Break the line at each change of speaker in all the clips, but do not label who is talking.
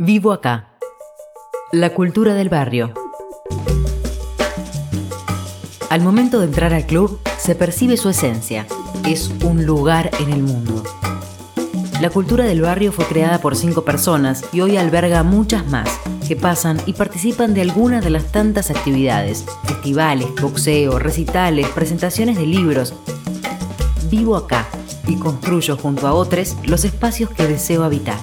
Vivo acá. La cultura del barrio. Al momento de entrar al club, se percibe su esencia. Es un lugar en el mundo. La cultura del barrio fue creada por cinco personas y hoy alberga muchas más que pasan y participan de algunas de las tantas actividades, festivales, boxeo, recitales, presentaciones de libros. Vivo acá y construyo junto a otros los espacios que deseo habitar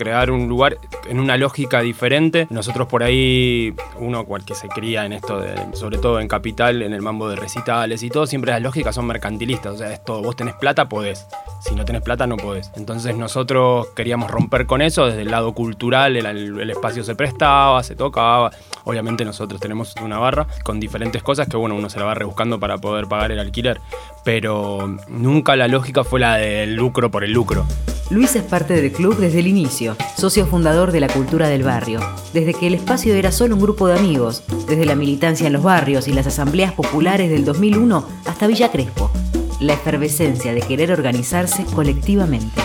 crear un lugar en una lógica diferente. Nosotros por ahí, uno cual que se cría en esto, de, sobre todo en Capital, en el mambo de recitales y todo, siempre las lógicas son mercantilistas. O sea, es todo, vos tenés plata, podés. Si no tenés plata, no podés. Entonces nosotros queríamos romper con eso desde el lado cultural, el, espacio se prestaba, se tocaba. Obviamente nosotros tenemos una barra con diferentes cosas que bueno, uno se la va rebuscando para poder pagar el alquiler. Pero nunca la lógica fue la del lucro por el lucro.
Luis es parte del club desde el inicio, socio fundador de la cultura del barrio, desde que el espacio era solo un grupo de amigos, desde la militancia en los barrios y las asambleas populares del 2001 hasta Villa Crespo, la efervescencia de querer organizarse colectivamente.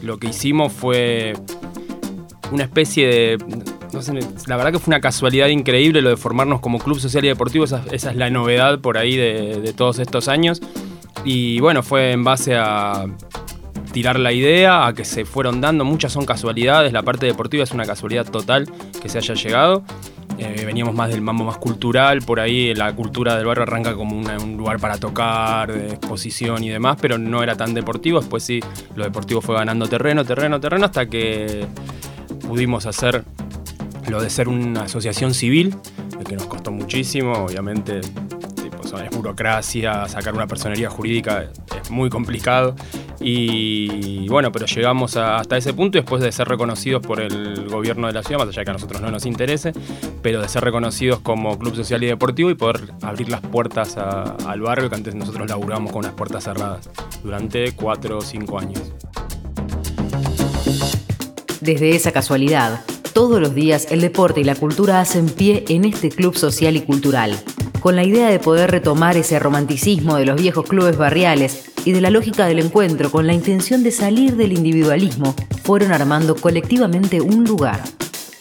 Lo que hicimos fue una especie de... La verdad que fue una casualidad increíble lo de formarnos como club social y deportivo, esa, es la novedad por ahí de todos estos años. Y bueno, fue en base a tirar la idea, a que se fueron dando, muchas son casualidades, la parte deportiva es una casualidad total que se haya llegado. Eh, veníamos más del mambo más cultural, por ahí la cultura del barrio arranca como un lugar para tocar, de exposición y demás, pero no era tan deportivo, después sí, lo deportivo fue ganando terreno, terreno, terreno, hasta que pudimos hacer lo de ser una asociación civil, que nos costó muchísimo, obviamente es burocracia, sacar una personería jurídica es muy complicado. Y bueno, pero llegamos hasta ese punto después de ser reconocidos por el gobierno de la ciudad, más allá que a nosotros no nos interese, pero de ser reconocidos como club social y deportivo y poder abrir las puertas al barrio, que antes nosotros laburábamos con unas puertas cerradas durante cuatro o cinco años.
Desde esa casualidad, todos los días el deporte y la cultura hacen pie en este club social y cultural, con la idea de poder retomar ese romanticismo de los viejos clubes barriales y de la lógica del encuentro con la intención de salir del individualismo, fueron armando colectivamente un lugar.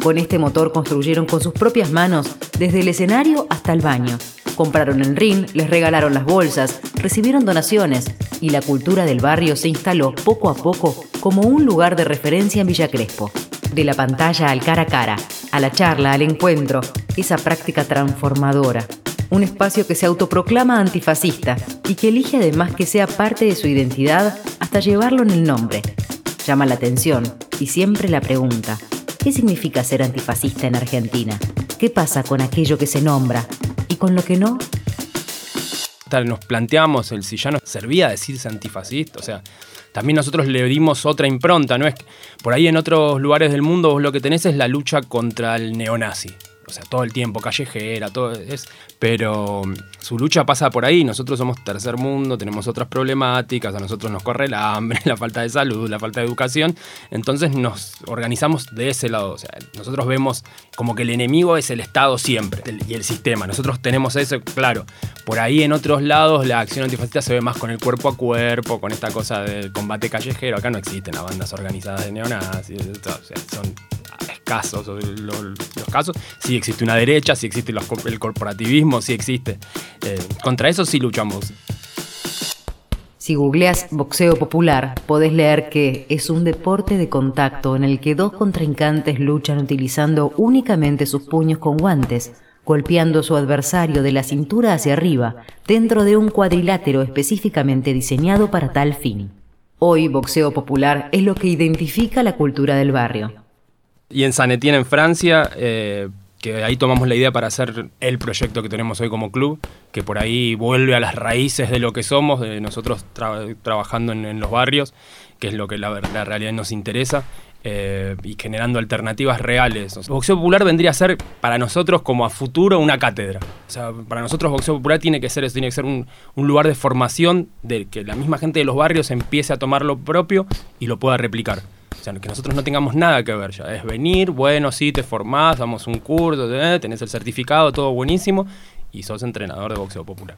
Con este motor construyeron con sus propias manos desde el escenario hasta el baño. Compraron el ring, les regalaron las bolsas, recibieron donaciones y la cultura del barrio se instaló poco a poco como un lugar de referencia en Villa Crespo. De la pantalla al cara a cara, a la charla, al encuentro, esa práctica transformadora un espacio que se autoproclama antifascista y que elige además que sea parte de su identidad hasta llevarlo en el nombre. Llama la atención y siempre la pregunta, ¿qué significa ser antifascista en Argentina? ¿Qué pasa con aquello que se nombra y con lo que no?
Nos planteamos el si ya nos servía decirse antifascista, o sea, también nosotros le dimos otra impronta, ¿no? Es por ahí en otros lugares del mundo vos lo que tenés es la lucha contra el neonazi o sea, todo el tiempo, callejera, todo es, pero su lucha pasa por ahí, nosotros somos tercer mundo, tenemos otras problemáticas, a nosotros nos corre el hambre, la falta de salud, la falta de educación, entonces nos organizamos de ese lado, o sea, nosotros vemos como que el enemigo es el Estado siempre y el sistema, nosotros tenemos eso claro, por ahí en otros lados la acción antifascista se ve más con el cuerpo a cuerpo, con esta cosa del combate callejero, acá no existen las bandas organizadas de neonazis, o sea, son casos, los, casos, sí existe una derecha, sí existe el corporativismo, sí existe. Eh, contra eso sí luchamos.
Si googleas boxeo popular, podés leer que es un deporte de contacto en el que dos contrincantes luchan utilizando únicamente sus puños con guantes, golpeando a su adversario de la cintura hacia arriba, dentro de un cuadrilátero específicamente diseñado para tal fin. Hoy boxeo popular es lo que identifica la cultura del barrio.
Y en San Etienne, en Francia, eh, que ahí tomamos la idea para hacer el proyecto que tenemos hoy como club, que por ahí vuelve a las raíces de lo que somos, de nosotros trabajando en, los barrios, que es lo que la, realidad nos interesa. Eh, y generando alternativas reales. boxeo popular vendría a ser para nosotros como a futuro una cátedra. O sea, para nosotros boxeo popular tiene que ser tiene que ser un, un, lugar de formación de que la misma gente de los barrios empiece a tomar lo propio y lo pueda replicar. O sea, que nosotros no tengamos nada que ver ya. Es venir, bueno, sí, te formás, damos un curso, tenés el certificado, todo buenísimo, y sos entrenador de boxeo popular.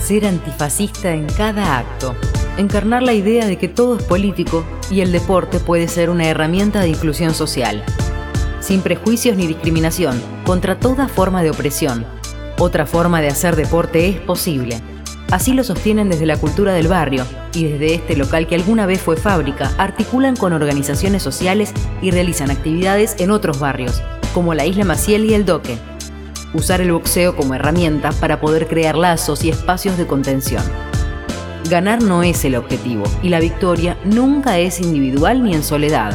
Ser antifascista en cada acto. encarnar la idea de que todo es político y el deporte puede ser una herramienta de inclusión social. Sin prejuicios ni discriminación, contra toda forma de opresión. Otra forma de hacer deporte es posible. Así lo sostienen desde la cultura del barrio y desde este local que alguna vez fue fábrica, articulan con organizaciones sociales y realizan actividades en otros barrios, como la Isla Maciel y el Doque. Usar el boxeo como herramienta para poder crear lazos y espacios de contención. Ganar no es el objetivo y la victoria nunca es individual ni en soledad.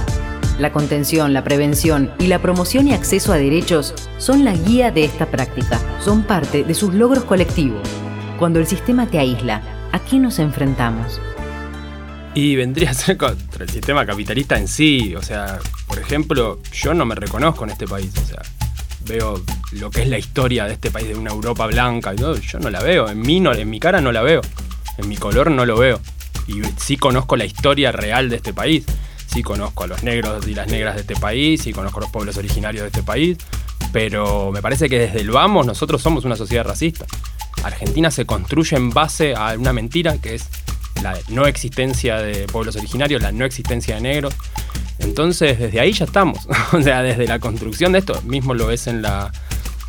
La contención, la prevención y la promoción y acceso a derechos son la guía de esta práctica, son parte de sus logros colectivos. Cuando el sistema te aísla, ¿a qué nos enfrentamos?
Y vendría a ser contra el sistema capitalista en sí. O sea, por ejemplo, yo no me reconozco en este país. O sea, veo lo que es la historia de este país, de una Europa blanca. Yo, yo no la veo. En mí, no, en mi cara no la veo. En mi color no lo veo. Y sí conozco la historia real de este país. Sí conozco a los negros y las negras de este país. Sí conozco a los pueblos originarios de este país. Pero me parece que desde el vamos nosotros somos una sociedad racista. Argentina se construye en base a una mentira que es la no existencia de pueblos originarios, la no existencia de negros. Entonces, desde ahí ya estamos. o sea, desde la construcción de esto, mismo lo es en la,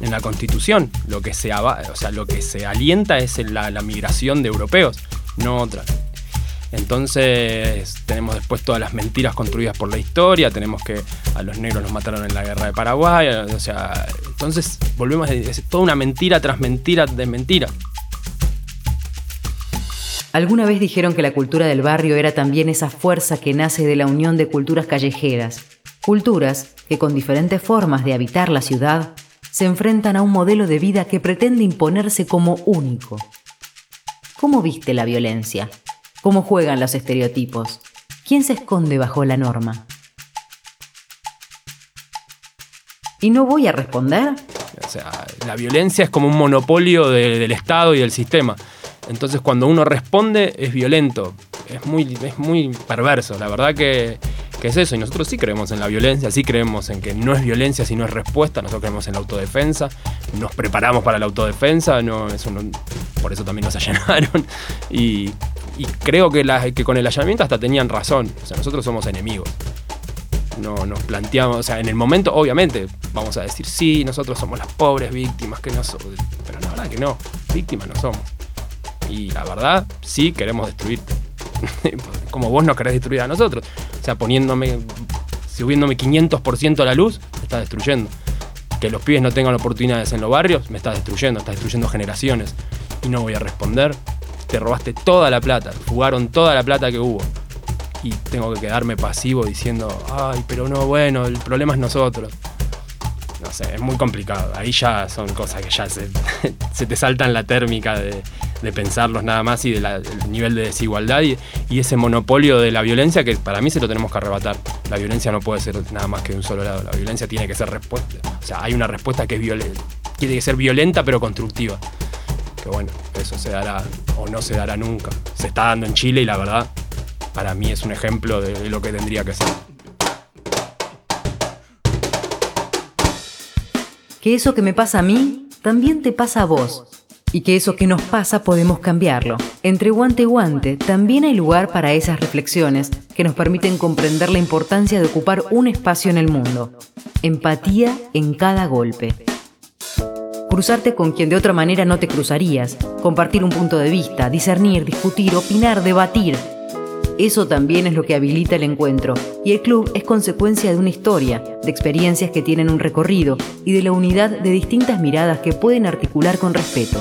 en la Constitución. Lo que se, o sea, lo que se alienta es la, la migración de europeos, no otra. Entonces tenemos después todas las mentiras construidas por la historia, tenemos que a los negros los mataron en la guerra de Paraguay, o sea, entonces volvemos a decir, toda una mentira tras mentira de mentira.
Alguna vez dijeron que la cultura del barrio era también esa fuerza que nace de la unión de culturas callejeras, culturas que con diferentes formas de habitar la ciudad se enfrentan a un modelo de vida que pretende imponerse como único. ¿Cómo viste la violencia? ¿Cómo juegan los estereotipos? ¿Quién se esconde bajo la norma? ¿Y no voy a responder?
O sea, la violencia es como un monopolio del Estado y del sistema. Entonces cuando uno responde es violento, es muy, es muy perverso. La verdad que, es eso. Y nosotros sí creemos en la violencia, sí creemos en que no es violencia, sino es respuesta. Nosotros creemos en la autodefensa, nos preparamos para la autodefensa, no, eso por eso también nos allanaron. Y y creo que, que con el allanamiento hasta tenían razón. O sea, nosotros somos enemigos. No nos planteamos, o sea, en el momento, obviamente, vamos a decir, sí, nosotros somos las pobres víctimas, que no somos. Pero la verdad que no, víctimas no somos. Y la verdad, sí queremos destruirte. Como vos no querés destruir a nosotros. O sea, poniéndome, subiéndome 500% a la luz, me está destruyendo. Que los pibes no tengan oportunidades en los barrios, me está destruyendo, está destruyendo generaciones. Y no voy a responder te robaste toda la plata, jugaron toda la plata que hubo. Y tengo que quedarme pasivo diciendo, ay, pero no, bueno, el problema es nosotros. No sé, es muy complicado. Ahí ya son cosas que ya se, te saltan la térmica de, pensarlos nada más y del nivel de desigualdad y, ese monopolio de la violencia que para mí se lo tenemos que arrebatar. La violencia no puede ser nada más que de un solo lado. La violencia tiene que ser respuesta. O sea, hay una respuesta que es violenta. Tiene que ser violenta pero constructiva que bueno, eso se dará o no se dará nunca. Se está dando en Chile y la verdad, para mí es un ejemplo de lo que tendría que ser.
Que eso que me pasa a mí, también te pasa a vos. Y que eso que nos pasa podemos cambiarlo. Entre guante y guante también hay lugar para esas reflexiones que nos permiten comprender la importancia de ocupar un espacio en el mundo. Empatía en cada golpe cruzarte con quien de otra manera no te cruzarías, compartir un punto de vista, discernir, discutir, opinar, debatir. Eso también es lo que habilita el encuentro, y el club es consecuencia de una historia, de experiencias que tienen un recorrido y de la unidad de distintas miradas que pueden articular con respeto.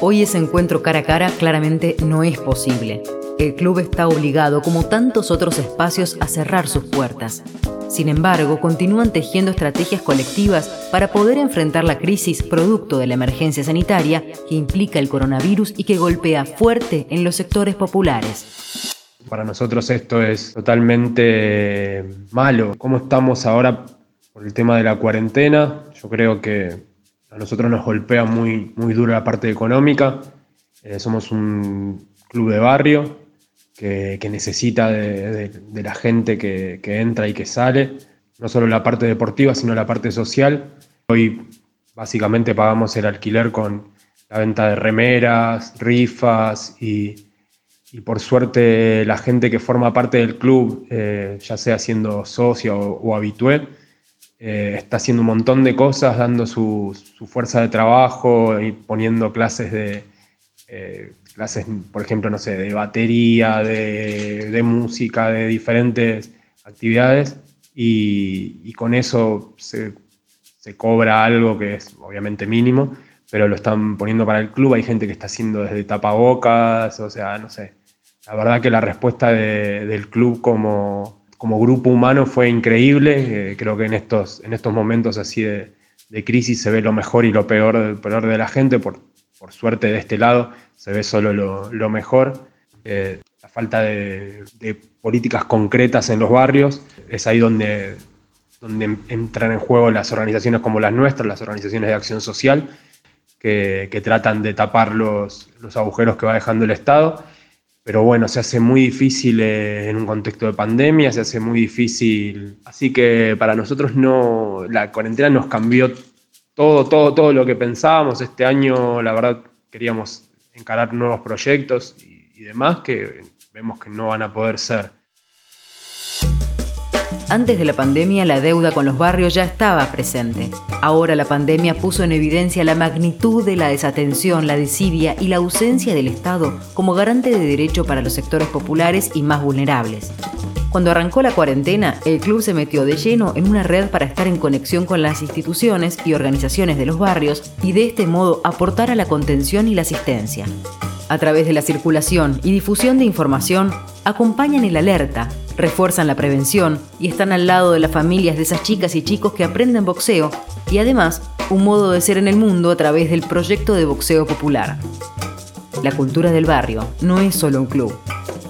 Hoy ese encuentro cara a cara claramente no es posible. El club está obligado, como tantos otros espacios, a cerrar sus puertas. Sin embargo, continúan tejiendo estrategias colectivas para poder enfrentar la crisis producto de la emergencia sanitaria que implica el coronavirus y que golpea fuerte en los sectores populares.
Para nosotros esto es totalmente malo. ¿Cómo estamos ahora por el tema de la cuarentena? Yo creo que a nosotros nos golpea muy, muy duro la parte económica. Eh, somos un club de barrio, que, necesita de, la gente que, entra y que sale, no solo la parte deportiva, sino la parte social. Hoy básicamente pagamos el alquiler con la venta de remeras, rifas
y, por suerte la gente que forma parte del club, eh, ya sea siendo socio o, habitué, eh, está haciendo un montón de cosas, dando su, fuerza de trabajo y poniendo clases de, eh, clases, por ejemplo, no sé, de batería, de, música, de diferentes actividades y, con eso se, se cobra algo que es obviamente mínimo, pero lo están poniendo para el club. Hay gente que está haciendo desde tapabocas, o sea, no sé. La verdad que la respuesta del club como, como, grupo humano fue increíble. Eh, creo que en estos, en estos momentos así de, crisis se ve lo mejor y lo peor, peor de la gente. Por, por suerte de este lado se ve solo lo, mejor. Eh, la falta de, políticas concretas en los barrios es ahí donde, donde entran en juego las organizaciones como las nuestras, las organizaciones de acción social, que, tratan de tapar los, los, agujeros que va dejando el Estado. Pero bueno, se hace muy difícil eh, en un contexto de pandemia, se hace muy difícil. Así que para nosotros no, la cuarentena nos cambió todo, todo, todo lo que pensábamos. Este año, la verdad, queríamos encarar nuevos proyectos y demás que vemos que no van a poder ser.
Antes de la pandemia la deuda con los barrios ya estaba presente. Ahora la pandemia puso en evidencia la magnitud de la desatención, la desidia y la ausencia del Estado como garante de derecho para los sectores populares y más vulnerables. Cuando arrancó la cuarentena, el club se metió de lleno en una red para estar en conexión con las instituciones y organizaciones de los barrios y de este modo aportar a la contención y la asistencia. A través de la circulación y difusión de información, acompañan el alerta, refuerzan la prevención y están al lado de las familias de esas chicas y chicos que aprenden boxeo y además un modo de ser en el mundo a través del proyecto de boxeo popular. La cultura del barrio no es solo un club,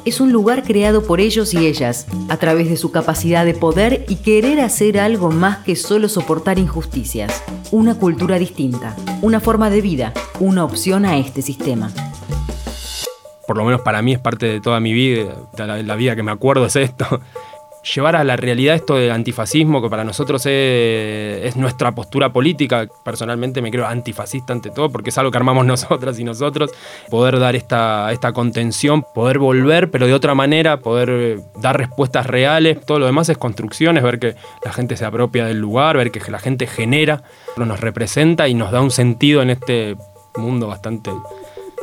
es un lugar creado por ellos y ellas, a través de su capacidad de poder y querer hacer algo más que solo soportar injusticias. Una cultura distinta, una forma de vida, una opción a este sistema
por lo menos para mí es parte de toda mi vida, la, vida que me acuerdo es esto. Llevar a la realidad esto del antifascismo, que para nosotros es, nuestra postura política. Personalmente me creo antifascista ante todo, porque es algo que armamos nosotras y nosotros. Poder dar esta, esta contención, poder volver, pero de otra manera, poder dar respuestas reales. Todo lo demás es construcciones, ver que la gente se apropia del lugar, ver que la gente genera, nos representa y nos da un sentido en este mundo bastante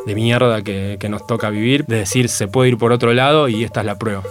de mierda que, que nos toca vivir, de decir se puede ir por otro lado y esta es la prueba.